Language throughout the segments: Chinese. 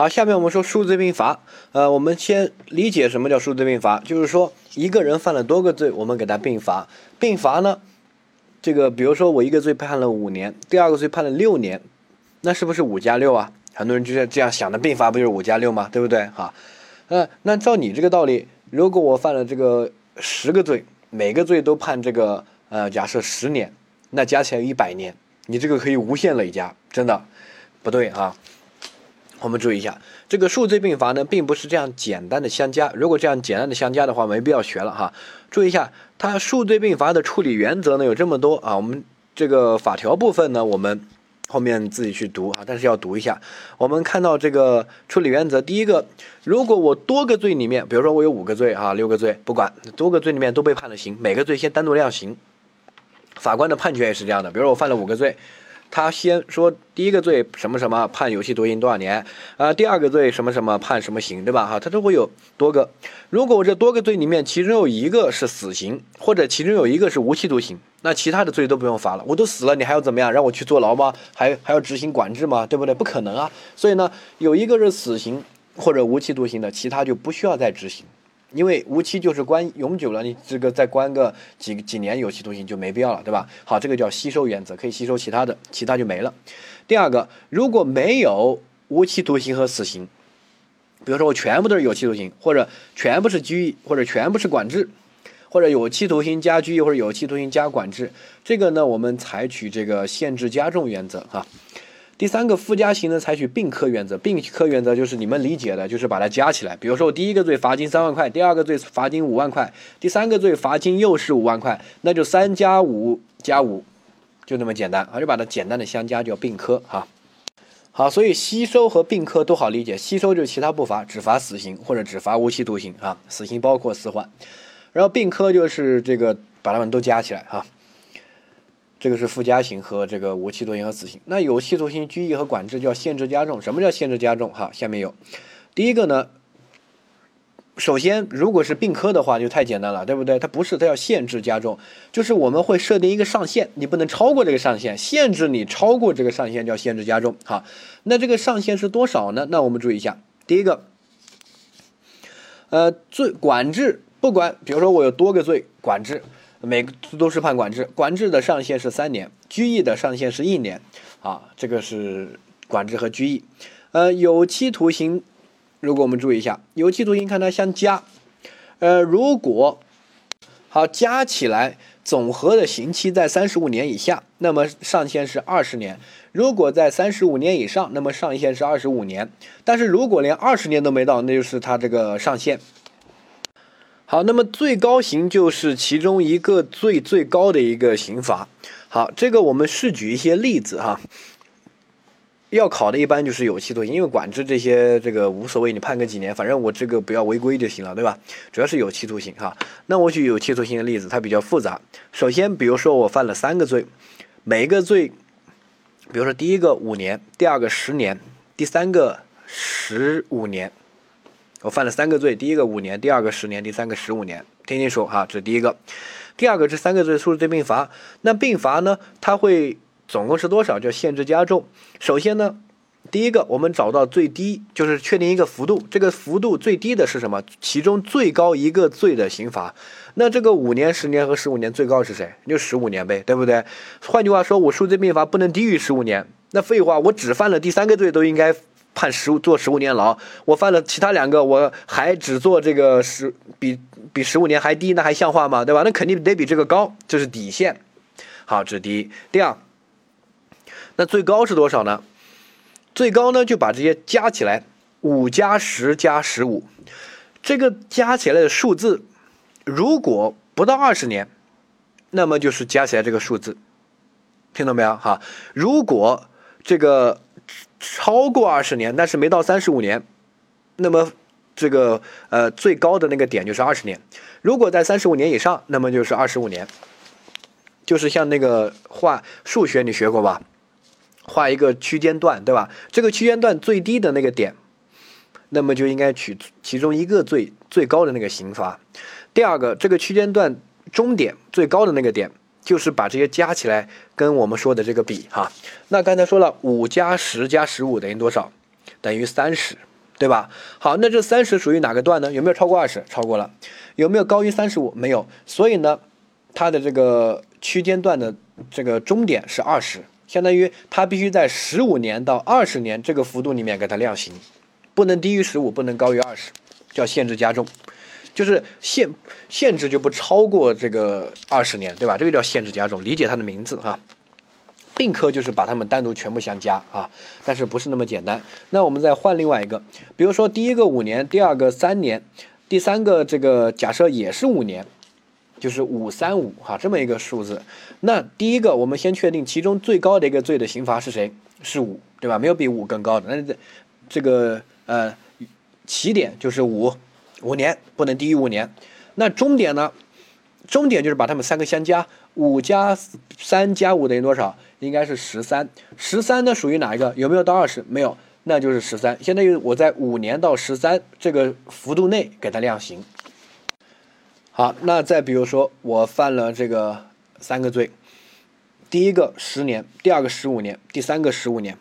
好，下面我们说数罪并罚。呃，我们先理解什么叫数罪并罚，就是说一个人犯了多个罪，我们给他并罚。并罚呢，这个比如说我一个罪判了五年，第二个罪判了六年，那是不是五加六啊？很多人就是这样想的，并罚不就是五加六吗？对不对？哈，呃，那照你这个道理，如果我犯了这个十个罪，每个罪都判这个呃，假设十年，那加起来一百年，你这个可以无限累加，真的不对啊。我们注意一下，这个数罪并罚呢，并不是这样简单的相加。如果这样简单的相加的话，没必要学了哈。注意一下，它数罪并罚的处理原则呢有这么多啊。我们这个法条部分呢，我们后面自己去读啊，但是要读一下。我们看到这个处理原则，第一个，如果我多个罪里面，比如说我有五个罪啊，六个罪，不管多个罪里面都被判了刑，每个罪先单独量刑。法官的判决也是这样的，比如说我犯了五个罪。他先说第一个罪什么什么判有期徒刑多少年啊？第二个罪什么什么判什么刑，对吧？哈，他都会有多个。如果我这多个罪里面其中有一个是死刑，或者其中有一个是无期徒刑，那其他的罪都不用罚了。我都死了，你还要怎么样？让我去坐牢吗？还还要执行管制吗？对不对？不可能啊。所以呢，有一个是死刑或者无期徒刑的，其他就不需要再执行。因为无期就是关永久了，你这个再关个几几年有期徒刑就没必要了，对吧？好，这个叫吸收原则，可以吸收其他的，其他就没了。第二个，如果没有无期徒刑和死刑，比如说我全部都是有期徒刑，或者全部是拘役，或者全部是管制，或者有期徒刑加拘役，或者有期徒刑加管制，这个呢，我们采取这个限制加重原则哈。第三个附加刑呢，采取并科原则。并科原则就是你们理解的，就是把它加起来。比如说，我第一个罪罚金三万块，第二个罪罚金五万块，第三个罪罚金又是五万块，那就三加五加五，就那么简单啊，就把它简单的相加叫并科哈。好，所以吸收和并科都好理解。吸收就是其他不罚，只罚死刑或者只罚无期徒刑啊，死刑包括死缓。然后并科就是这个把它们都加起来哈。这个是附加刑和这个无期徒刑和死刑。那有期徒刑、拘役和管制叫限制加重。什么叫限制加重？哈，下面有，第一个呢，首先如果是并科的话就太简单了，对不对？它不是，它要限制加重，就是我们会设定一个上限，你不能超过这个上限，限制你超过这个上限叫限制加重。好，那这个上限是多少呢？那我们注意一下，第一个，呃，罪管制，不管，比如说我有多个罪管制。每个都是判管制，管制的上限是三年，拘役的上限是一年，啊，这个是管制和拘役。呃，有期徒刑，如果我们注意一下，有期徒刑看它相加，呃，如果好加起来总和的刑期在三十五年以下，那么上限是二十年；如果在三十五年以上，那么上限是二十五年。但是如果连二十年都没到，那就是它这个上限。好，那么最高刑就是其中一个最最高的一个刑罚。好，这个我们试举一些例子哈。要考的一般就是有期徒刑，因为管制这些这个无所谓，你判个几年，反正我这个不要违规就行了，对吧？主要是有期徒刑哈。那我举有期徒刑的例子，它比较复杂。首先，比如说我犯了三个罪，每一个罪，比如说第一个五年，第二个十年，第三个十五年。我犯了三个罪，第一个五年，第二个十年，第三个十五年。听清楚哈，这是第一个。第二个，这三个罪数罪并罚。那并罚呢？它会总共是多少？叫限制加重。首先呢，第一个我们找到最低，就是确定一个幅度。这个幅度最低的是什么？其中最高一个罪的刑罚。那这个五年、十年和十五年最高是谁？就十五年呗，对不对？换句话说，我数罪并罚不能低于十五年。那废话，我只犯了第三个罪都应该。判十五坐十五年牢，我犯了其他两个，我还只做这个十比比十五年还低，那还像话吗？对吧？那肯定得比这个高，这是底线。好，这是第一。第二，那最高是多少呢？最高呢就把这些加起来，五加十加十五，这个加起来的数字，如果不到二十年，那么就是加起来这个数字，听懂没有？哈，如果这个。超过二十年，但是没到三十五年，那么这个呃最高的那个点就是二十年。如果在三十五年以上，那么就是二十五年。就是像那个画数学，你学过吧？画一个区间段，对吧？这个区间段最低的那个点，那么就应该取其中一个最最高的那个刑罚。第二个，这个区间段终点最高的那个点。就是把这些加起来跟我们说的这个比哈，那刚才说了五加十加十五等于多少？等于三十，对吧？好，那这三十属于哪个段呢？有没有超过二十？超过了。有没有高于三十五？没有。所以呢，它的这个区间段的这个终点是二十，相当于它必须在十五年到二十年这个幅度里面给它量刑，不能低于十五，不能高于二十，叫限制加重。就是限限制就不超过这个二十年，对吧？这个叫限制加重，理解它的名字哈。并科就是把它们单独全部相加啊，但是不是那么简单。那我们再换另外一个，比如说第一个五年，第二个三年，第三个这个假设也是五年，就是五三五哈这么一个数字。那第一个我们先确定其中最高的一个罪的刑罚是谁？是五，对吧？没有比五更高的。那这这个呃起点就是五。五年不能低于五年，那终点呢？终点就是把它们三个相加，五加三加五等于多少？应该是十三。十三呢属于哪一个？有没有到二十？没有，那就是十三。相当于我在五年到十三这个幅度内给它量刑。好，那再比如说我犯了这个三个罪，第一个十年，第二个十五年，第三个十五年。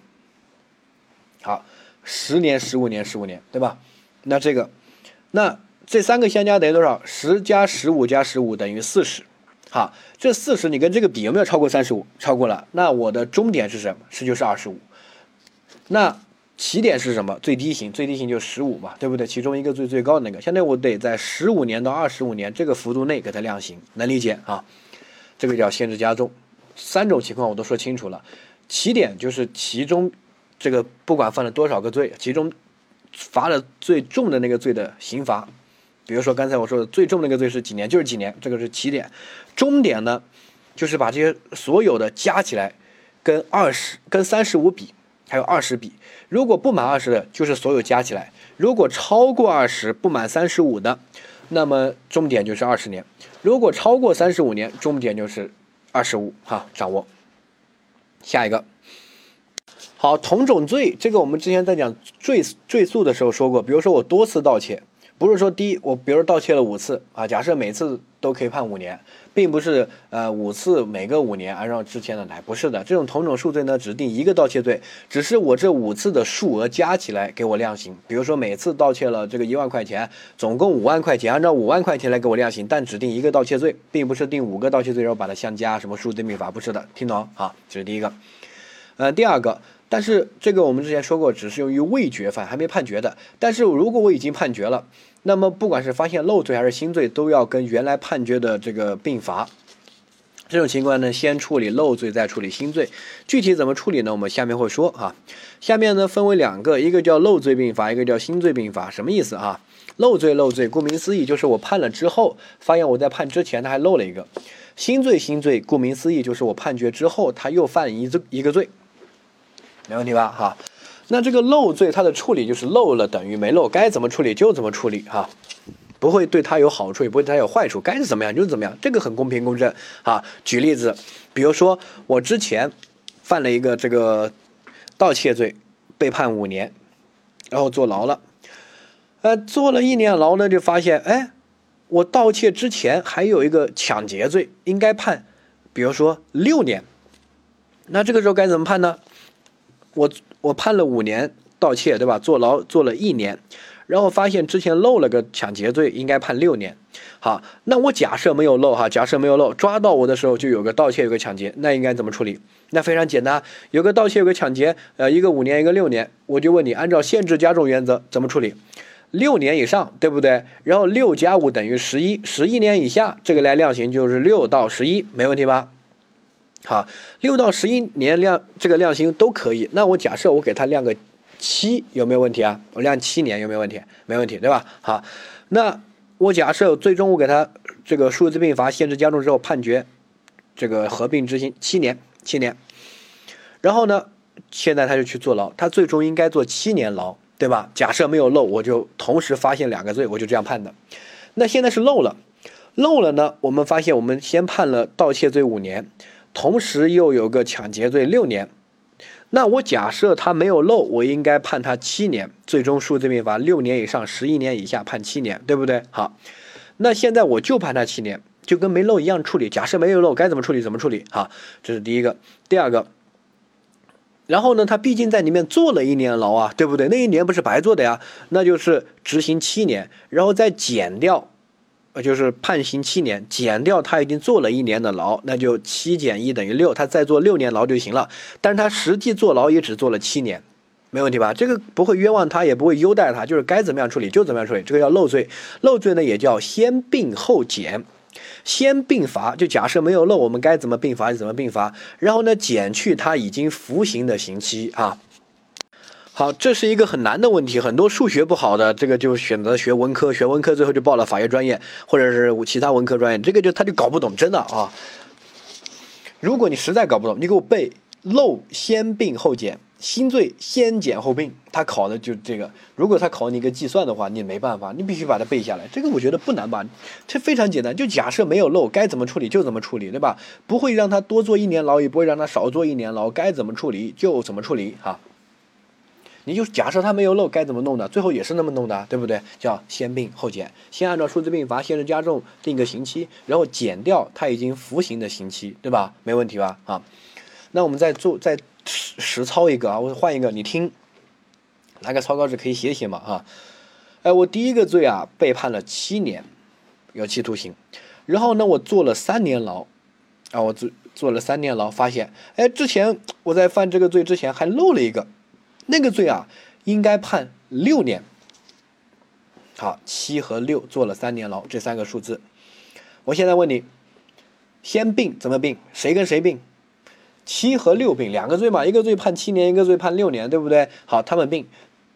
好，十年、十五年、十五年，对吧？那这个。那这三个相加等于多少？十加十五加十五等于四十。好，这四十你跟这个比有没有超过三十五？超过了。那我的终点是什么？是就是二十五。那起点是什么？最低刑，最低刑就十五嘛，对不对？其中一个最最高的那个，相当于我得在十五年到二十五年这个幅度内给它量刑，能理解啊？这个叫限制加重。三种情况我都说清楚了。起点就是其中这个不管犯了多少个罪，其中。罚的最重的那个罪的刑罚，比如说刚才我说的最重那个罪是几年，就是几年，这个是起点。终点呢，就是把这些所有的加起来，跟二十、跟三十五比，还有二十比。如果不满二十的，就是所有加起来；如果超过二十，不满三十五的，那么终点就是二十年；如果超过三十五年，终点就是二十五。哈，掌握。下一个。好，同种罪，这个我们之前在讲罪罪诉的时候说过。比如说我多次盗窃，不是说第一我，比如盗窃了五次啊，假设每次都可以判五年，并不是呃五次每个五年按照之前的来，不是的。这种同种数罪呢，只定一个盗窃罪，只是我这五次的数额加起来给我量刑。比如说每次盗窃了这个一万块钱，总共五万块钱，按照五万块钱来给我量刑，但只定一个盗窃罪，并不是定五个盗窃罪然后把它相加，什么数罪并罚，不是的，听懂啊？这是第一个。呃，第二个。但是这个我们之前说过，只适用于未决犯，还没判决的。但是如果我已经判决了，那么不管是发现漏罪还是新罪，都要跟原来判决的这个并罚。这种情况呢，先处理漏罪，再处理新罪。具体怎么处理呢？我们下面会说哈。下面呢分为两个，一个叫漏罪并罚，一个叫新罪并罚。什么意思啊？漏罪漏罪，顾名思义就是我判了之后，发现我在判之前他还漏了一个。新罪新罪，顾名思义就是我判决之后他又犯一罪一个罪。没问题吧？哈，那这个漏罪它的处理就是漏了等于没漏，该怎么处理就怎么处理哈，不会对他有好处，也不会对他有坏处，该是怎么样就是怎么样，这个很公平公正啊。举例子，比如说我之前犯了一个这个盗窃罪，被判五年，然后坐牢了，呃，坐了一年牢呢，就发现哎，我盗窃之前还有一个抢劫罪，应该判，比如说六年，那这个时候该怎么判呢？我我判了五年盗窃，对吧？坐牢坐了一年，然后发现之前漏了个抢劫罪，应该判六年。好，那我假设没有漏哈，假设没有漏，抓到我的时候就有个盗窃，有个抢劫，那应该怎么处理？那非常简单，有个盗窃，有个抢劫，呃，一个五年，一个六年，我就问你，按照限制加重原则怎么处理？六年以上，对不对？然后六加五等于十一，十一年以下，这个来量刑就是六到十一，没问题吧？好，六到十一年量这个量刑都可以。那我假设我给他量个七，有没有问题啊？我量七年有没有问题？没问题，对吧？好，那我假设最终我给他这个数字并罚限制加重之后判决这个合并执行七年，七年。然后呢，现在他就去坐牢，他最终应该坐七年牢，对吧？假设没有漏，我就同时发现两个罪，我就这样判的。那现在是漏了，漏了呢？我们发现我们先判了盗窃罪五年。同时又有个抢劫罪六年，那我假设他没有漏，我应该判他七年，最终数罪并罚六年以上十一年以下判七年，对不对？好，那现在我就判他七年，就跟没漏一样处理。假设没有漏，该怎么处理怎么处理？好，这是第一个。第二个，然后呢，他毕竟在里面坐了一年牢啊，对不对？那一年不是白做的呀，那就是执行七年，然后再减掉，呃，就是判刑七年，减掉他已经坐了一年的牢，那就七减一等于六，他再坐六年牢就行了。但是他实际坐牢也只坐了七年，没问题吧？这个不会冤枉他，也不会优待他，就是该怎么样处理就怎么样处理，这个叫漏罪。漏罪呢也叫先并后减。先并罚，就假设没有漏，我们该怎么并罚就怎么并罚。然后呢，减去他已经服刑的刑期啊。好，这是一个很难的问题，很多数学不好的，这个就选择学文科，学文科最后就报了法学专业或者是其他文科专业，这个就他就搞不懂，真的啊。如果你实在搞不懂，你给我背漏先并后减。新罪先减后并，他考的就这个。如果他考你一个计算的话，你没办法，你必须把它背下来。这个我觉得不难吧？这非常简单，就假设没有漏，该怎么处理就怎么处理，对吧？不会让他多坐一年牢，也不会让他少坐一年牢，该怎么处理就怎么处理哈。你就假设他没有漏，该怎么弄的？最后也是那么弄的，对不对？叫先并后减，先按照数字并罚，限制加重定个刑期，然后减掉他已经服刑的刑期，对吧？没问题吧？啊，那我们再做再。实实操一个啊，我换一个，你听，拿个草稿纸可以写写嘛啊？哎，我第一个罪啊，被判了七年，有期徒刑，然后呢，我坐了三年牢，啊，我坐坐了三年牢，发现，哎，之前我在犯这个罪之前还漏了一个，那个罪啊，应该判六年。好，七和六坐了三年牢，这三个数字，我现在问你，先并怎么并？谁跟谁并？七和六并两个罪嘛，一个罪判七年，一个罪判六年，对不对？好，他们并，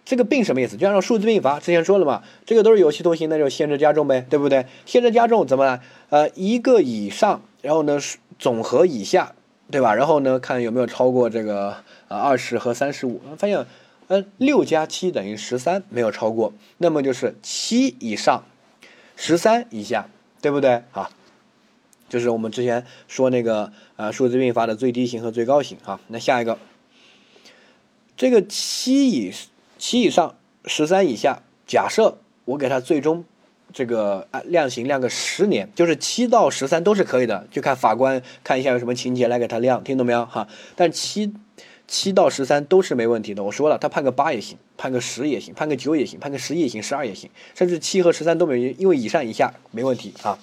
这个并什么意思？就按照数字并罚，之前说了嘛，这个都是有期徒刑，那就限制加重呗，对不对？限制加重怎么了？呃，一个以上，然后呢总和以下，对吧？然后呢看有没有超过这个呃二十和三十五，发现，呃六加七等于十三，没有超过，那么就是七以上，十三以下，对不对？好。就是我们之前说那个呃数字并发的最低型和最高型啊，那下一个，这个七以七以上十三以下，假设我给它最终这个啊量刑量个十年，就是七到十三都是可以的，就看法官看一下有什么情节来给他量，听懂没有哈？但七七到十三都是没问题的，我说了，他判个八也行，判个十也行，判个九也行，判个十一也行，十二也行，甚至七和十三都没，因为以上以下没问题啊。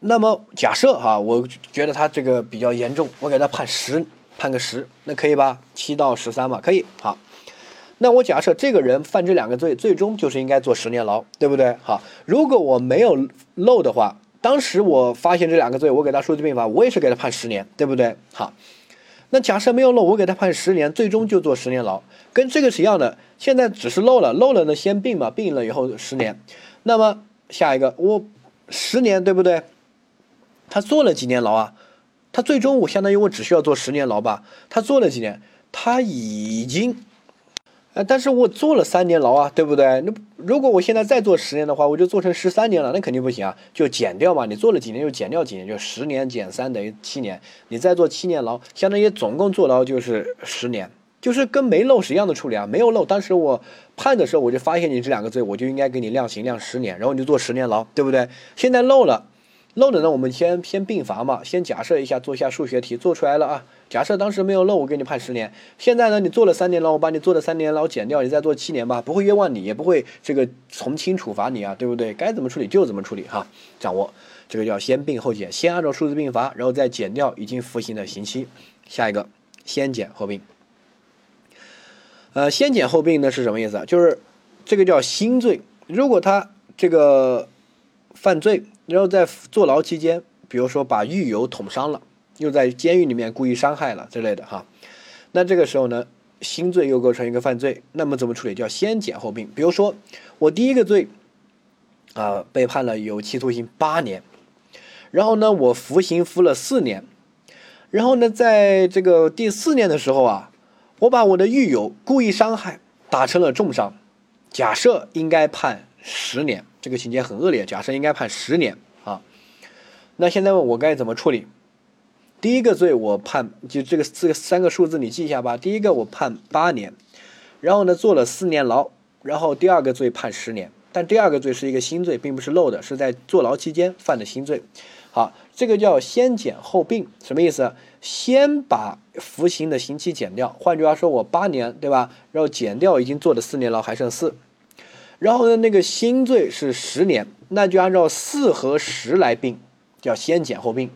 那么假设哈，我觉得他这个比较严重，我给他判十，判个十，那可以吧？七到十三嘛，可以。好，那我假设这个人犯这两个罪，最终就是应该坐十年牢，对不对？好，如果我没有漏的话，当时我发现这两个罪，我给他数罪并罚，我也是给他判十年，对不对？好，那假设没有漏，我给他判十年，最终就坐十年牢，跟这个是一样的。现在只是漏了，漏了呢先并嘛，并了以后十年。那么下一个我十年，对不对？他坐了几年牢啊？他最终我相当于我只需要坐十年牢吧？他坐了几年？他已经，呃，但是我坐了三年牢啊，对不对？那如果我现在再坐十年的话，我就做成十三年了，那肯定不行啊，就减掉嘛。你坐了几年就减掉几年，就十年减三等于七年。你再坐七年牢，相当于总共坐牢就是十年，就是跟没漏是一样的处理啊。没有漏，当时我判的时候我就发现你这两个罪，我就应该给你量刑量十年，然后你就坐十年牢，对不对？现在漏了。漏的呢，我们先先并罚嘛，先假设一下，做一下数学题，做出来了啊。假设当时没有漏，我给你判十年。现在呢，你做了三年牢，我把你做的三年牢减掉，你再做七年吧，不会冤枉你，也不会这个从轻处罚你啊，对不对？该怎么处理就怎么处理哈。掌握这个叫先并后减，先按照数字并罚，然后再减掉已经服刑的刑期。下一个，先减后并。呃，先减后并呢是什么意思？就是这个叫新罪，如果他这个犯罪。然后在坐牢期间，比如说把狱友捅伤了，又在监狱里面故意伤害了之类的哈，那这个时候呢，新罪又构成一个犯罪，那么怎么处理？叫先减后并。比如说我第一个罪啊被判了有期徒刑八年，然后呢我服刑服了四年，然后呢在这个第四年的时候啊，我把我的狱友故意伤害打成了重伤，假设应该判十年。这个情节很恶劣，假设应该判十年啊。那现在问我该怎么处理？第一个罪我判就这个这个三个数字你记一下吧。第一个我判八年，然后呢坐了四年牢，然后第二个罪判十年，但第二个罪是一个新罪，并不是漏的，是在坐牢期间犯的新罪。好，这个叫先减后并，什么意思？先把服刑的刑期减掉，换句话说，我八年，对吧？然后减掉已经坐的四年牢，还剩四。然后呢，那个新罪是十年，那就按照四和十来并，叫先减后并。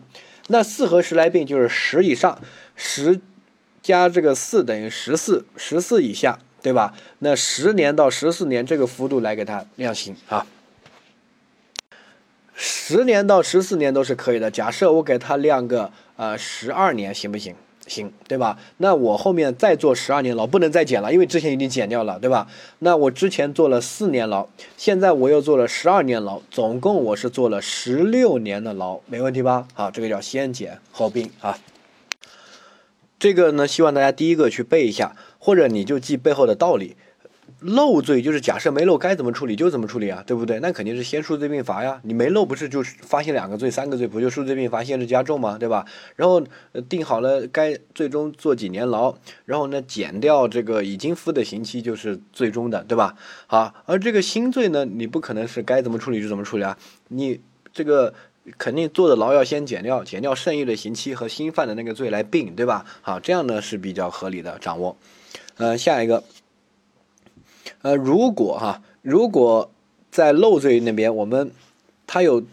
那四和十来并就是十以上，十加这个四等于十四，十四以下，对吧？那十年到十四年这个幅度来给他量刑啊。十年到十四年都是可以的。假设我给他量个呃十二年，行不行？行，对吧？那我后面再做十二年牢，不能再减了，因为之前已经减掉了，对吧？那我之前做了四年牢，现在我又做了十二年牢，总共我是做了十六年的牢，没问题吧？好，这个叫先减后并啊。这个呢，希望大家第一个去背一下，或者你就记背后的道理。漏罪就是假设没漏该怎么处理就怎么处理啊，对不对？那肯定是先数罪并罚呀。你没漏不是就发现两个罪、三个罪，不就数罪并罚、限制加重吗？对吧？然后定好了该最终坐几年牢，然后呢减掉这个已经服的刑期就是最终的，对吧？好，而这个新罪呢，你不可能是该怎么处理就怎么处理啊。你这个肯定坐的牢要先减掉，减掉剩余的刑期和新犯的那个罪来并，对吧？好，这样呢是比较合理的掌握。呃，下一个。呃，如果哈，如果在漏罪那边，我们他有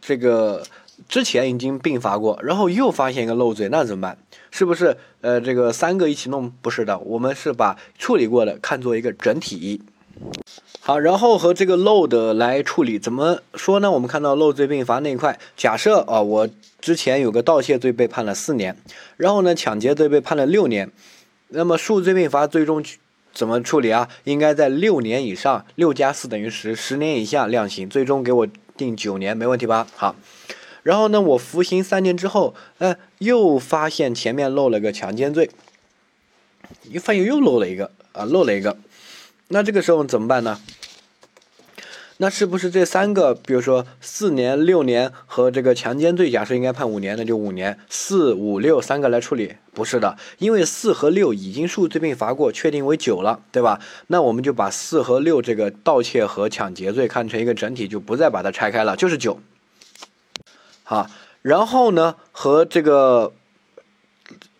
这个之前已经并罚过，然后又发现一个漏罪，那怎么办？是不是呃这个三个一起弄？不是的，我们是把处理过的看作一个整体。好，然后和这个漏的来处理，怎么说呢？我们看到漏罪并罚那一块，假设啊，我之前有个盗窃罪被判了四年，然后呢抢劫罪被判了六年，那么数罪并罚最终。怎么处理啊？应该在六年以上，六加四等于十，十年以下量刑，最终给我定九年，没问题吧？好，然后呢，我服刑三年之后，哎，又发现前面漏了个强奸罪，又发现又漏了一个啊，漏了一个，那这个时候怎么办呢？那是不是这三个，比如说四年、六年和这个强奸罪，假设应该判五年，那就五年，四五六三个来处理？不是的，因为四和六已经数罪并罚过，确定为九了，对吧？那我们就把四和六这个盗窃和抢劫罪看成一个整体，就不再把它拆开了，就是九。好，然后呢，和这个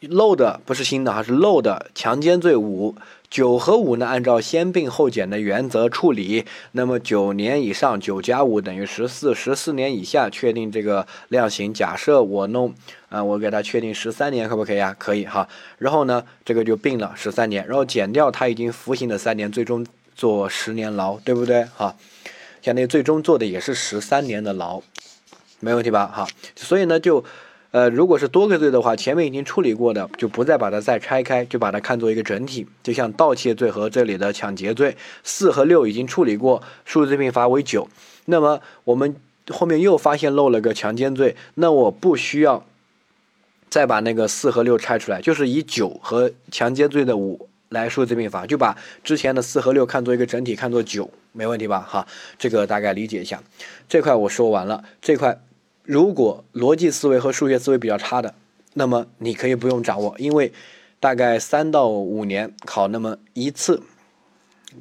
漏的不是新的，还是漏的强奸罪五。九和五呢，按照先并后减的原则处理。那么九年以上，九加五等于十四，十四年以下确定这个量刑。假设我弄，啊，我给他确定十三年，可不可以啊？可以哈。然后呢，这个就并了十三年，然后减掉他已经服刑的三年，最终坐十年牢，对不对？哈，相当于最终坐的也是十三年的牢，没问题吧？哈，所以呢就。呃，如果是多个罪的话，前面已经处理过的，就不再把它再拆开，就把它看作一个整体。就像盗窃罪和这里的抢劫罪，四和六已经处理过，数罪并罚为九。那么我们后面又发现漏了个强奸罪，那我不需要再把那个四和六拆出来，就是以九和强奸罪的五来数罪并罚，就把之前的四和六看作一个整体，看作九，没问题吧？哈，这个大概理解一下。这块我说完了，这块。如果逻辑思维和数学思维比较差的，那么你可以不用掌握，因为大概三到五年考那么一次，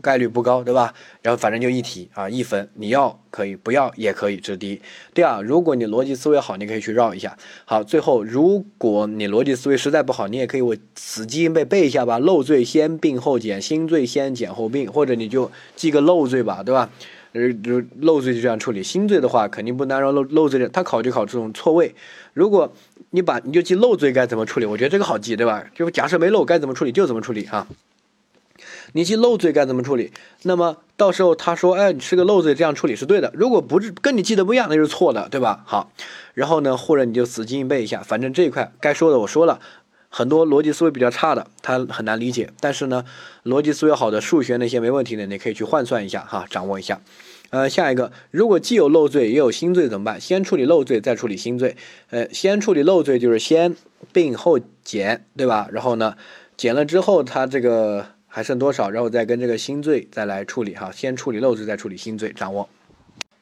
概率不高，对吧？然后反正就一题啊，一分，你要可以，不要也可以，这是第一。第二，如果你逻辑思维好，你可以去绕一下。好，最后如果你逻辑思维实在不好，你也可以我死记硬背背一下吧。漏罪先并后减，新罪先减后并，或者你就记个漏罪吧，对吧？呃，就漏罪就这样处理，新罪的话肯定不能按照漏漏罪的，他考就考这种错位。如果你把你就记漏罪该怎么处理，我觉得这个好记，对吧？就假设没漏该怎么处理就怎么处理啊。你记漏罪该怎么处理，那么到时候他说，哎，你是个漏罪，这样处理是对的。如果不是跟你记得不一样，那就是错的，对吧？好，然后呢，或者你就死记硬背一下，反正这一块该说的我说了。很多逻辑思维比较差的，他很难理解。但是呢，逻辑思维好的，数学那些没问题的，你可以去换算一下哈，掌握一下。呃，下一个，如果既有漏罪也有新罪怎么办？先处理漏罪，再处理新罪。呃，先处理漏罪就是先并后减，对吧？然后呢，减了之后，它这个还剩多少？然后再跟这个新罪再来处理哈。先处理漏罪，再处理新罪，掌握。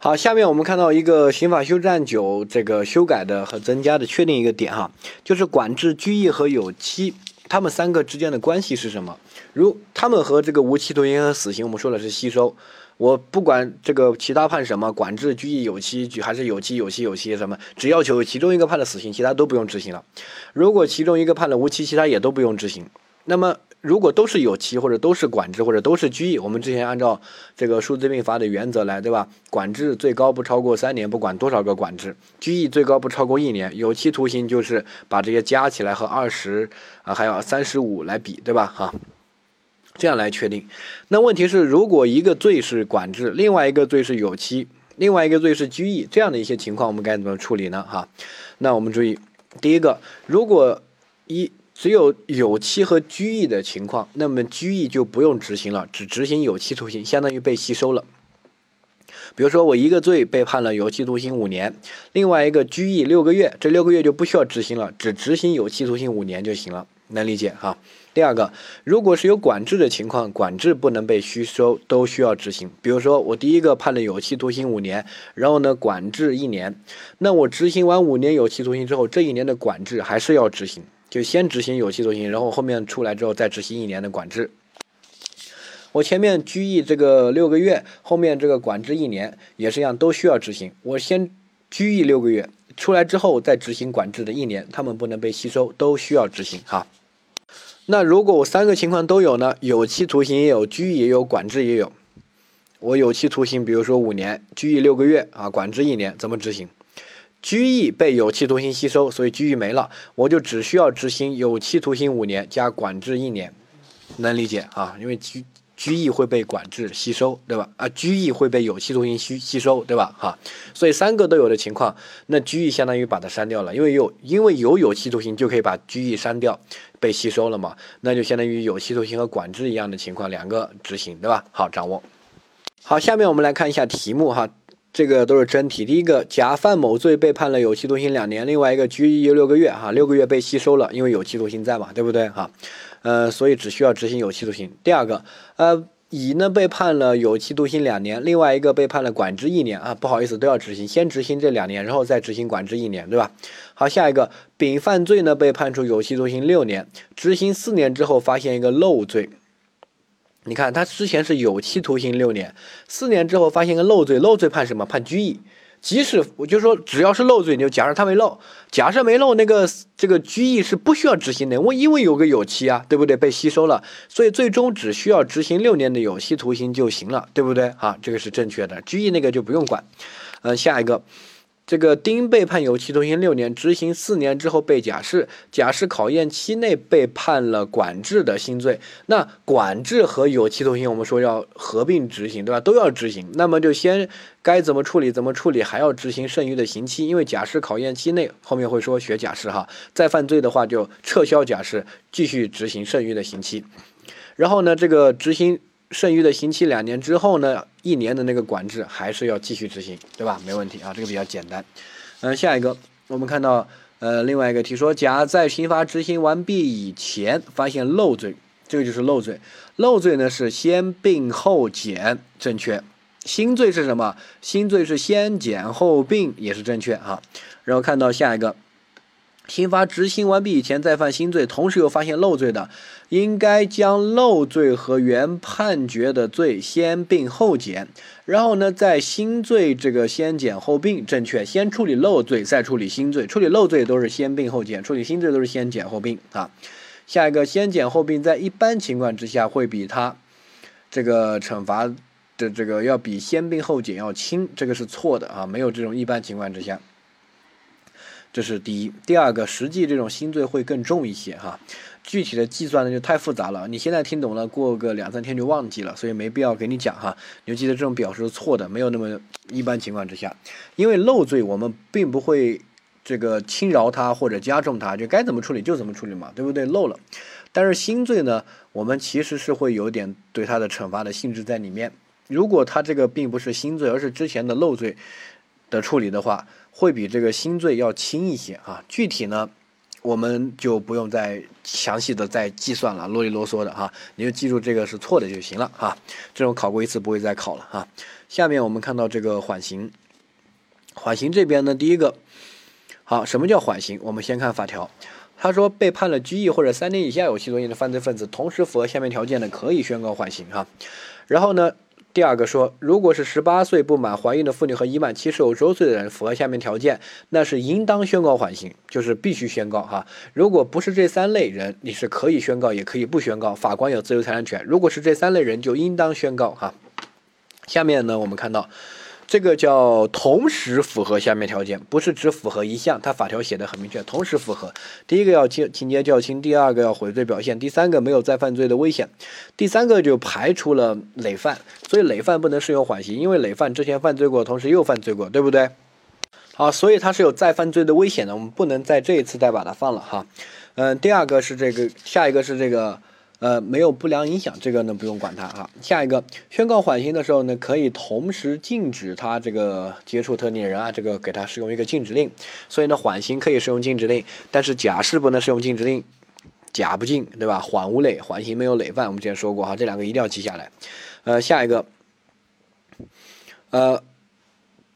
好，下面我们看到一个刑法修正案九这个修改的和增加的确定一个点哈，就是管制拘役和有期他们三个之间的关系是什么？如他们和这个无期徒刑和死刑，我们说的是吸收。我不管这个其他判什么，管制、拘役、有期，还是有期、有期、有期什么，只要求其中一个判了死刑，其他都不用执行了。如果其中一个判了无期，其他也都不用执行。那么如果都是有期，或者都是管制，或者都是拘役，我们之前按照这个数字并罚的原则来，对吧？管制最高不超过三年，不管多少个管制；拘役最高不超过一年；有期徒刑就是把这些加起来和二十啊，还有三十五来比，对吧？哈。这样来确定，那问题是，如果一个罪是管制，另外一个罪是有期，另外一个罪是拘役，这样的一些情况，我们该怎么处理呢？哈，那我们注意，第一个，如果一只有有期和拘役的情况，那么拘役就不用执行了，只执行有期徒刑，相当于被吸收了。比如说，我一个罪被判了有期徒刑五年，另外一个拘役六个月，这六个月就不需要执行了，只执行有期徒刑五年就行了，能理解哈？第二个，如果是有管制的情况，管制不能被吸收，都需要执行。比如说，我第一个判了有期徒刑五年，然后呢管制一年，那我执行完五年有期徒刑之后，这一年的管制还是要执行，就先执行有期徒刑，然后后面出来之后再执行一年的管制。我前面拘役这个六个月，后面这个管制一年也是一样，都需要执行。我先拘役六个月，出来之后再执行管制的一年，他们不能被吸收，都需要执行哈。那如果我三个情况都有呢？有期徒刑也有，拘役也有，管制也有。我有期徒刑，比如说五年，拘役六个月啊，管制一年，怎么执行？拘役被有期徒刑吸收，所以拘役没了，我就只需要执行有期徒刑五年加管制一年，能理解啊？因为拘。拘役会被管制吸收，对吧？啊，拘役会被有期徒刑吸吸收，对吧？哈，所以三个都有的情况，那拘役相当于把它删掉了，因为有因为有有期徒刑就可以把拘役删掉，被吸收了嘛，那就相当于有期徒刑和管制一样的情况，两个执行，对吧？好，掌握。好，下面我们来看一下题目哈，这个都是真题。第一个，甲犯某罪被判了有期徒刑两年，另外一个拘役六个月，哈，六个月被吸收了，因为有期徒刑在嘛，对不对？哈。呃，所以只需要执行有期徒刑。第二个，呃，乙呢被判了有期徒刑两年，另外一个被判了管制一年啊，不好意思，都要执行，先执行这两年，然后再执行管制一年，对吧？好，下一个，丙犯罪呢被判处有期徒刑六年，执行四年之后发现一个漏罪，你看他之前是有期徒刑六年，四年之后发现个漏罪，漏罪判什么？判拘役。即使我就说，只要是漏罪，你就假设他没漏，假设没漏，那个这个拘役是不需要执行的，我因为有个有期啊，对不对？被吸收了，所以最终只需要执行六年的有期徒刑就行了，对不对？啊，这个是正确的，拘役那个就不用管。嗯，下一个。这个丁被判有期徒刑六年，执行四年之后被假释，假释考验期内被判了管制的新罪。那管制和有期徒刑，我们说要合并执行，对吧？都要执行。那么就先该怎么处理怎么处理，还要执行剩余的刑期，因为假释考验期内，后面会说学假释哈。再犯罪的话就撤销假释，继续执行剩余的刑期。然后呢，这个执行。剩余的刑期两年之后呢，一年的那个管制还是要继续执行，对吧？没问题啊，这个比较简单。嗯，下一个我们看到，呃，另外一个题说，甲在刑罚执行完毕以前发现漏罪，这个就是漏罪。漏罪呢是先并后减，正确。新罪是什么？新罪是先减后并，也是正确哈。然后看到下一个。刑罚执行完毕以前再犯新罪，同时又发现漏罪的，应该将漏罪和原判决的罪先并后减，然后呢，在新罪这个先减后并，正确。先处理漏罪，再处理新罪。处理漏罪都是先并后减，处理新罪都是先减后并啊。下一个先减后并，在一般情况之下会比他这个惩罚的这个要比先并后减要轻，这个是错的啊，没有这种一般情况之下。这是第一，第二个，实际这种新罪会更重一些哈，具体的计算呢就太复杂了，你现在听懂了，过个两三天就忘记了，所以没必要给你讲哈。你就记得这种表述是错的，没有那么一般情况之下，因为漏罪我们并不会这个轻饶他或者加重他，就该怎么处理就怎么处理嘛，对不对？漏了，但是新罪呢，我们其实是会有点对他的惩罚的性质在里面。如果他这个并不是新罪，而是之前的漏罪的处理的话。会比这个新罪要轻一些啊，具体呢，我们就不用再详细的再计算了，啰里啰嗦的哈，你就记住这个是错的就行了哈。这种考过一次不会再考了哈。下面我们看到这个缓刑，缓刑这边呢，第一个，好，什么叫缓刑？我们先看法条，他说被判了拘役或者三年以下有期徒刑的犯罪分子，同时符合下面条件的，可以宣告缓刑哈。然后呢？第二个说，如果是十八岁不满怀孕的妇女和已满七十五周岁的人，符合下面条件，那是应当宣告缓刑，就是必须宣告哈。如果不是这三类人，你是可以宣告，也可以不宣告，法官有自由裁量权。如果是这三类人，就应当宣告哈。下面呢，我们看到。这个叫同时符合下面条件，不是只符合一项，它法条写的很明确，同时符合。第一个要情情节较轻，第二个要悔罪表现，第三个没有再犯罪的危险，第三个就排除了累犯，所以累犯不能适用缓刑，因为累犯之前犯罪过，同时又犯罪过，对不对？好，所以他是有再犯罪的危险的，我们不能在这一次再把它放了哈。嗯，第二个是这个，下一个是这个。呃，没有不良影响，这个呢不用管它哈。下一个宣告缓刑的时候呢，可以同时禁止他这个接触特定人啊，这个给他使用一个禁止令。所以呢，缓刑可以使用禁止令，但是假释不能使用禁止令，假不禁，对吧？缓无累，缓刑没有累犯，我们之前说过哈，这两个一定要记下来。呃，下一个，呃。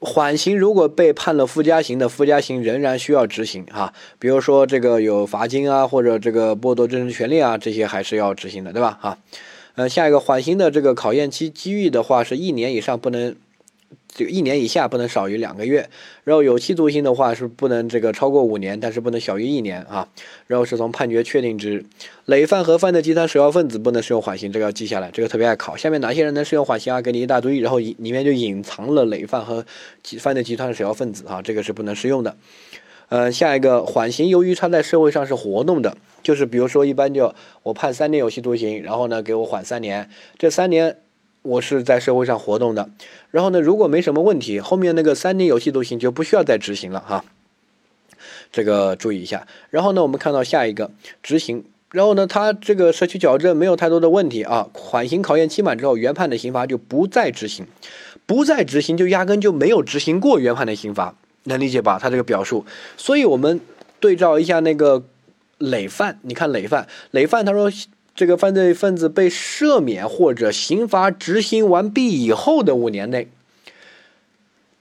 缓刑如果被判了附加刑的，附加刑仍然需要执行哈。比如说这个有罚金啊，或者这个剥夺政治权利啊，这些还是要执行的，对吧？哈，呃，下一个缓刑的这个考验期机遇的话，是一年以上不能。这个一年以下不能少于两个月，然后有期徒刑的话是不能这个超过五年，但是不能小于一年啊。然后是从判决确定之，累犯和犯罪集团首要分子不能适用缓刑，这个要记下来，这个特别爱考。下面哪些人能适用缓刑啊？给你一大堆，然后里面就隐藏了累犯和犯罪集团首要分子啊，这个是不能适用的。呃，下一个缓刑由于他在社会上是活动的，就是比如说一般就我判三年有期徒刑，然后呢给我缓三年，这三年。我是在社会上活动的，然后呢，如果没什么问题，后面那个三年有期徒刑就不需要再执行了哈，这个注意一下。然后呢，我们看到下一个执行，然后呢，他这个社区矫正没有太多的问题啊，缓刑考验期满之后，原判的刑罚就不再执行，不再执行就压根就没有执行过原判的刑罚，能理解吧？他这个表述，所以我们对照一下那个累犯，你看累犯，累犯他说。这个犯罪分子被赦免或者刑罚执行完毕以后的五年内，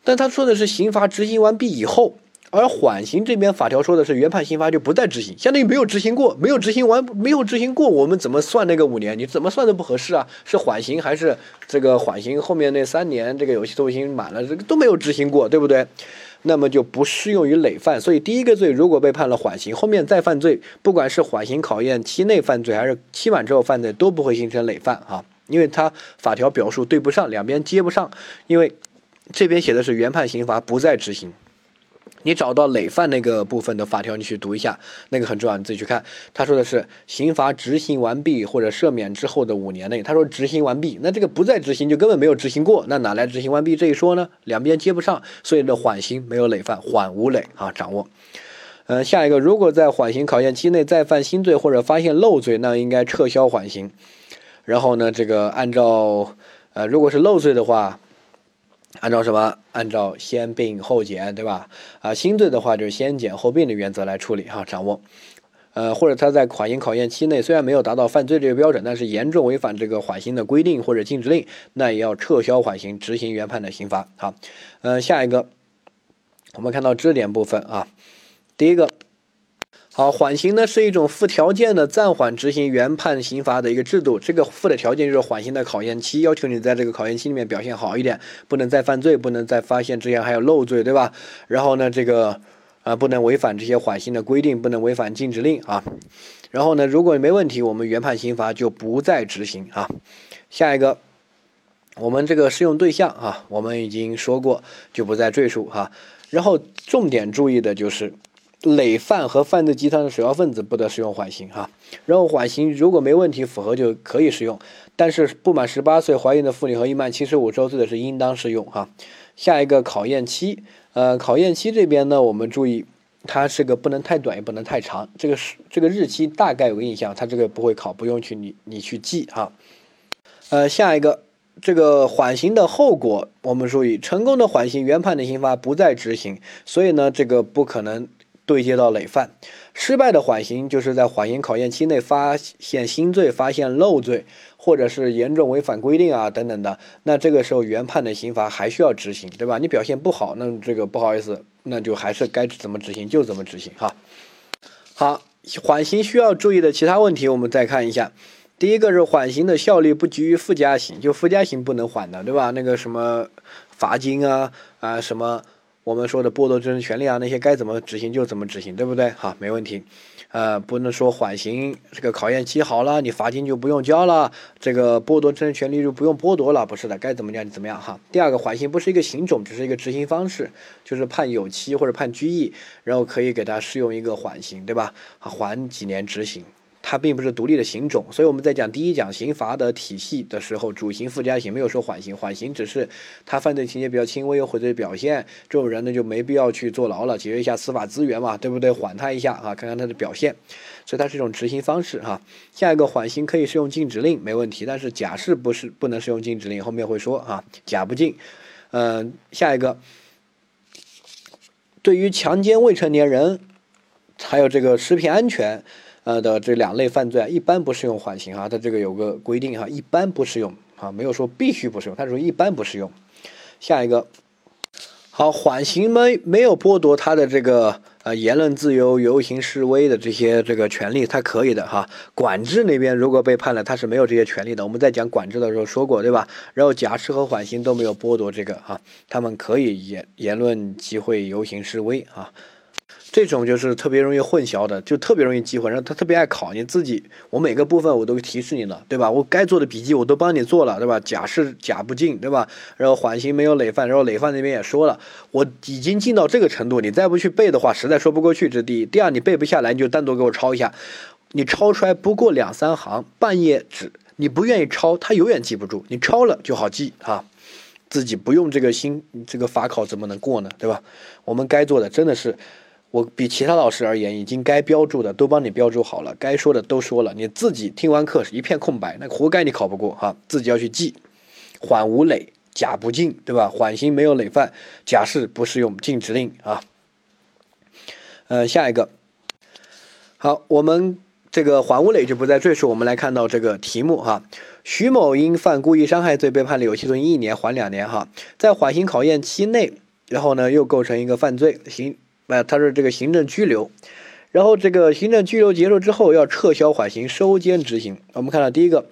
但他说的是刑罚执行完毕以后，而缓刑这边法条说的是原判刑罚就不再执行，相当于没有执行过，没有执行完，没有执行过，我们怎么算那个五年？你怎么算都不合适啊！是缓刑还是这个缓刑后面那三年这个有期徒刑满了，这个都没有执行过，对不对？那么就不适用于累犯，所以第一个罪如果被判了缓刑，后面再犯罪，不管是缓刑考验期内犯罪还是期满之后犯罪，都不会形成累犯啊，因为他法条表述对不上，两边接不上，因为这边写的是原判刑罚不再执行。你找到累犯那个部分的法条，你去读一下，那个很重要，你自己去看。他说的是刑罚执行完毕或者赦免之后的五年内，他说执行完毕，那这个不再执行就根本没有执行过，那哪来执行完毕这一说呢？两边接不上，所以呢缓刑没有累犯，缓无累啊，掌握。嗯，下一个，如果在缓刑考验期内再犯新罪或者发现漏罪，那应该撤销缓刑。然后呢，这个按照呃，如果是漏罪的话。按照什么？按照先并后减，对吧？啊，新罪的话就是先减后并的原则来处理哈，掌握。呃，或者他在缓刑考验期内虽然没有达到犯罪这个标准，但是严重违反这个缓刑的规定或者禁止令，那也要撤销缓刑，执行原判的刑罚。好，呃，下一个，我们看到知识点部分啊，第一个。好，缓刑呢是一种附条件的暂缓执行原判刑罚的一个制度。这个附的条件就是缓刑的考验期，要求你在这个考验期里面表现好一点，不能再犯罪，不能再发现之前还有漏罪，对吧？然后呢，这个啊不能违反这些缓刑的规定，不能违反禁止令啊。然后呢，如果没问题，我们原判刑罚就不再执行啊。下一个，我们这个适用对象啊，我们已经说过，就不再赘述哈。然后重点注意的就是。累犯和犯罪集团的首要分子不得适用缓刑哈，然后缓刑如果没问题符合就可以适用，但是不满十八岁怀孕的妇女和已满七十五周岁的是应当适用哈。下一个考验期，呃，考验期这边呢，我们注意它是个不能太短也不能太长，这个是这个日期大概有个印象，它这个不会考，不用去你你去记哈。呃，下一个这个缓刑的后果，我们注意成功的缓刑原判的刑罚不再执行，所以呢这个不可能。对接到累犯，失败的缓刑就是在缓刑考验期内发现新罪、发现漏罪，或者是严重违反规定啊等等的，那这个时候原判的刑罚还需要执行，对吧？你表现不好，那这个不好意思，那就还是该怎么执行就怎么执行哈。好，缓刑需要注意的其他问题，我们再看一下。第一个是缓刑的效力不及于附加刑，就附加刑不能缓的，对吧？那个什么罚金啊啊什么。我们说的剥夺政治权利啊，那些该怎么执行就怎么执行，对不对？好，没问题。呃，不能说缓刑这个考验期好了，你罚金就不用交了，这个剥夺政治权利就不用剥夺了，不是的，该怎么样就怎么样哈。第二个，缓刑不是一个刑种，只是一个执行方式，就是判有期或者判拘役，然后可以给他适用一个缓刑，对吧？缓几年执行。它并不是独立的刑种，所以我们在讲第一讲刑罚的体系的时候，主刑、附加刑没有说缓刑，缓刑只是他犯罪情节比较轻微或者表现，这种人呢就没必要去坐牢了，节约一下司法资源嘛，对不对？缓他一下啊，看看他的表现，所以它是一种执行方式哈。下一个缓刑可以适用禁止令，没问题，但是假释不是不能适用禁止令，后面会说啊，假不禁。嗯，下一个，对于强奸未成年人，还有这个食品安全。呃的这两类犯罪啊，一般不适用缓刑哈，它这个有个规定哈，一般不适用啊，没有说必须不适用，它说一般不适用。下一个，好，缓刑没没有剥夺他的这个呃言论自由、游行示威的这些这个权利，他可以的哈。管制那边如果被判了，他是没有这些权利的。我们在讲管制的时候说过，对吧？然后假释和缓刑都没有剥夺这个哈，他们可以言言论集会、游行示威啊。这种就是特别容易混淆的，就特别容易记混，然后他特别爱考你自己。我每个部分我都提示你了，对吧？我该做的笔记我都帮你做了，对吧？假释假不进，对吧？然后缓刑没有累犯，然后累犯那边也说了，我已经进到这个程度，你再不去背的话，实在说不过去。这第一。第二，你背不下来，你就单独给我抄一下。你抄出来不过两三行，半页纸，你不愿意抄，他永远记不住。你抄了就好记啊，自己不用这个心，这个法考怎么能过呢？对吧？我们该做的真的是。我比其他老师而言，已经该标注的都帮你标注好了，该说的都说了，你自己听完课是一片空白，那活该你考不过哈，自己要去记。缓无累，假不进，对吧？缓刑没有累犯，假释不适用禁止令啊。呃，下一个，好，我们这个缓无累就不再赘述，我们来看到这个题目哈。徐某因犯故意伤害罪被判了有期徒刑一年，缓两年哈，在缓刑考验期内，然后呢又构成一个犯罪刑。哎，他是这个行政拘留，然后这个行政拘留结束之后要撤销缓刑，收监执行。我们看到第一个，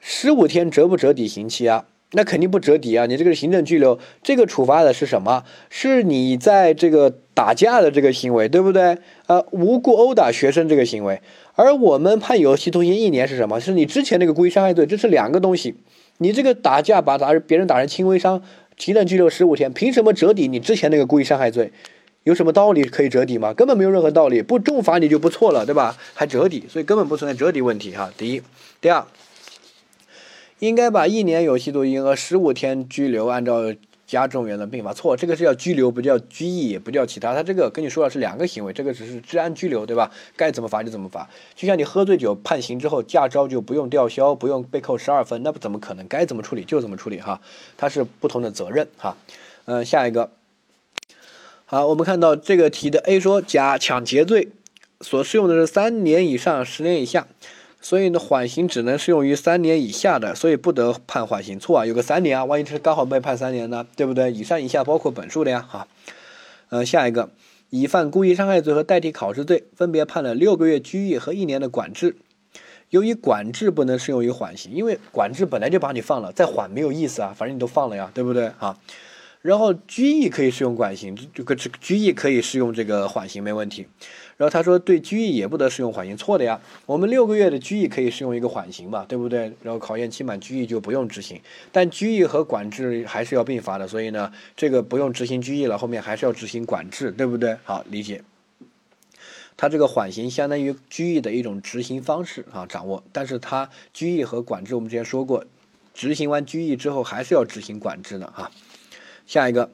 十五天折不折抵刑期啊？那肯定不折抵啊！你这个行政拘留，这个处罚的是什么？是你在这个打架的这个行为，对不对？呃，无故殴打学生这个行为。而我们判有期徒刑一年是什么？是你之前那个故意伤害罪，这是两个东西。你这个打架把打别人打成轻微伤，行政拘留十五天，凭什么折抵你之前那个故意伤害罪？有什么道理可以折抵吗？根本没有任何道理，不重罚你就不错了，对吧？还折抵，所以根本不存在折抵问题哈。第一，第二，应该把一年有期徒刑和十五天拘留按照加重原则并罚。错，这个是叫拘留，不叫拘役，也不叫其他。他这个跟你说的是两个行为，这个只是治安拘留，对吧？该怎么罚就怎么罚。就像你喝醉酒判刑之后，驾照就不用吊销，不用被扣十二分，那不怎么可能？该怎么处理就怎么处理哈。它是不同的责任哈。嗯，下一个。好，我们看到这个题的 A 说，甲抢劫罪所适用的是三年以上十年以下，所以呢，缓刑只能适用于三年以下的，所以不得判缓刑。错啊，有个三年啊，万一是刚好被判三年呢，对不对？以上以下包括本数的呀。哈，呃，下一个，乙犯故意伤害罪和代替考试罪，分别判了六个月拘役和一年的管制。由于管制不能适用于缓刑，因为管制本来就把你放了，再缓没有意思啊，反正你都放了呀，对不对？啊。然后拘役可以适用缓刑，这个这拘役可以适用这个缓刑没问题。然后他说对拘役也不得适用缓刑，错的呀。我们六个月的拘役可以适用一个缓刑嘛，对不对？然后考验期满拘役就不用执行，但拘役和管制还是要并罚的，所以呢，这个不用执行拘役了，后面还是要执行管制，对不对？好，理解。他这个缓刑相当于拘役的一种执行方式啊，掌握。但是他拘役和管制我们之前说过，执行完拘役之后还是要执行管制的啊。下一个，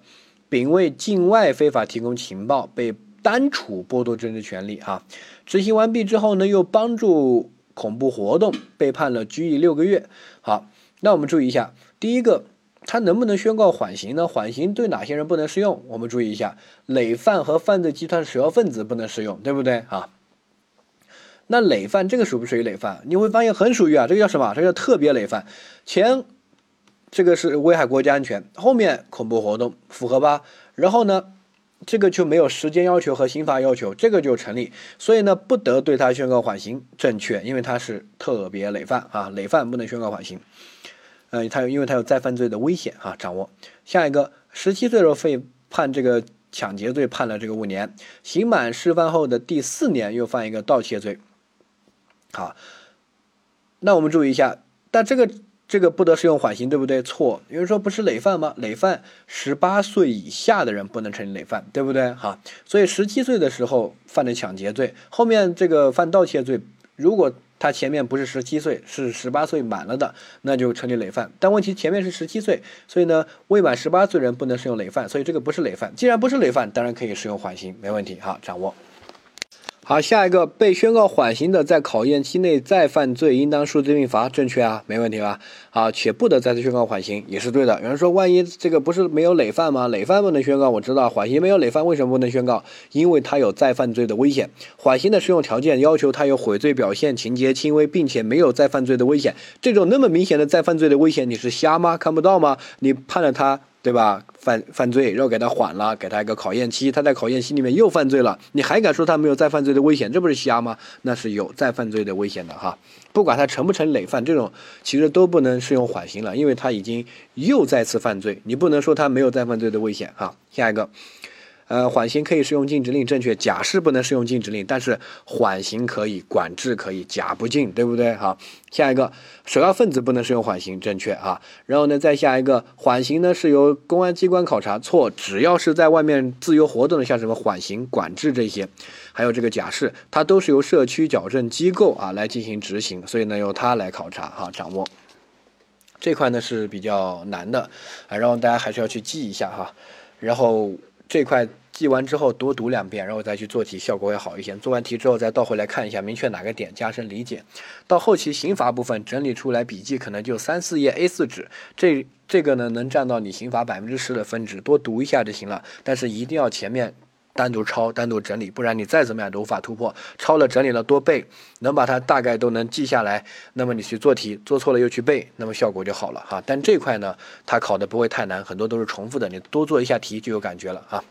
丙为境外非法提供情报被单处剥夺政治权利啊，执行完毕之后呢，又帮助恐怖活动，被判了拘役六个月。好，那我们注意一下，第一个，他能不能宣告缓刑呢？缓刑对哪些人不能适用？我们注意一下，累犯和犯罪集团首要分子不能适用，对不对啊？那累犯这个属不属于累犯？你会发现很属于啊，这个叫什么？这个叫特别累犯，前。这个是危害国家安全，后面恐怖活动符合吧？然后呢，这个就没有时间要求和刑罚要求，这个就成立。所以呢，不得对他宣告缓刑，正确，因为他是特别累犯啊，累犯不能宣告缓刑。呃，他有，因为他有再犯罪的危险啊。掌握下一个，十七岁的时候被判这个抢劫罪，判了这个五年，刑满释放后的第四年又犯一个盗窃罪。好，那我们注意一下，但这个。这个不得适用缓刑，对不对？错，有人说不是累犯吗？累犯十八岁以下的人不能成立累犯，对不对？哈，所以十七岁的时候犯的抢劫罪，后面这个犯盗窃罪，如果他前面不是十七岁，是十八岁满了的，那就成立累犯。但问题前面是十七岁，所以呢，未满十八岁人不能适用累犯，所以这个不是累犯。既然不是累犯，当然可以适用缓刑，没问题。哈，掌握。好，下一个被宣告缓刑的，在考验期内再犯罪，应当数罪并罚，正确啊，没问题吧？啊，且不得再次宣告缓刑，也是对的。有人说，万一这个不是没有累犯吗？累犯不能宣告，我知道，缓刑没有累犯，为什么不能宣告？因为他有再犯罪的危险。缓刑的适用条件要求他有悔罪表现，情节轻微，并且没有再犯罪的危险。这种那么明显的再犯罪的危险，你是瞎吗？看不到吗？你判了他。对吧？犯犯罪，然后给他缓了，给他一个考验期，他在考验期里面又犯罪了，你还敢说他没有再犯罪的危险？这不是瞎吗？那是有再犯罪的危险的哈。不管他成不成累犯，这种其实都不能适用缓刑了，因为他已经又再次犯罪，你不能说他没有再犯罪的危险哈。下一个。呃，缓刑可以适用禁止令，正确。假释不能适用禁止令，但是缓刑可以，管制可以，假不禁，对不对？好，下一个，首要分子不能适用缓刑，正确啊。然后呢，再下一个，缓刑呢是由公安机关考察，错。只要是在外面自由活动的，像什么缓刑、管制这些，还有这个假释，它都是由社区矫正机构啊来进行执行，所以呢，由它来考察哈，掌握这块呢是比较难的啊，然后大家还是要去记一下哈，然后。这块记完之后多读两遍，然后再去做题，效果会好一些。做完题之后再倒回来看一下，明确哪个点，加深理解。到后期刑罚部分整理出来笔记，可能就三四页 A 四纸，这这个呢能占到你刑罚百分之十的分值，多读一下就行了。但是一定要前面单独抄、单独整理，不然你再怎么样都无法突破。抄了、整理了多背，能把它大概都能记下来，那么你去做题，做错了又去背，那么效果就好了哈。但这块呢，它考的不会太难，很多都是重复的，你多做一下题就有感觉了啊。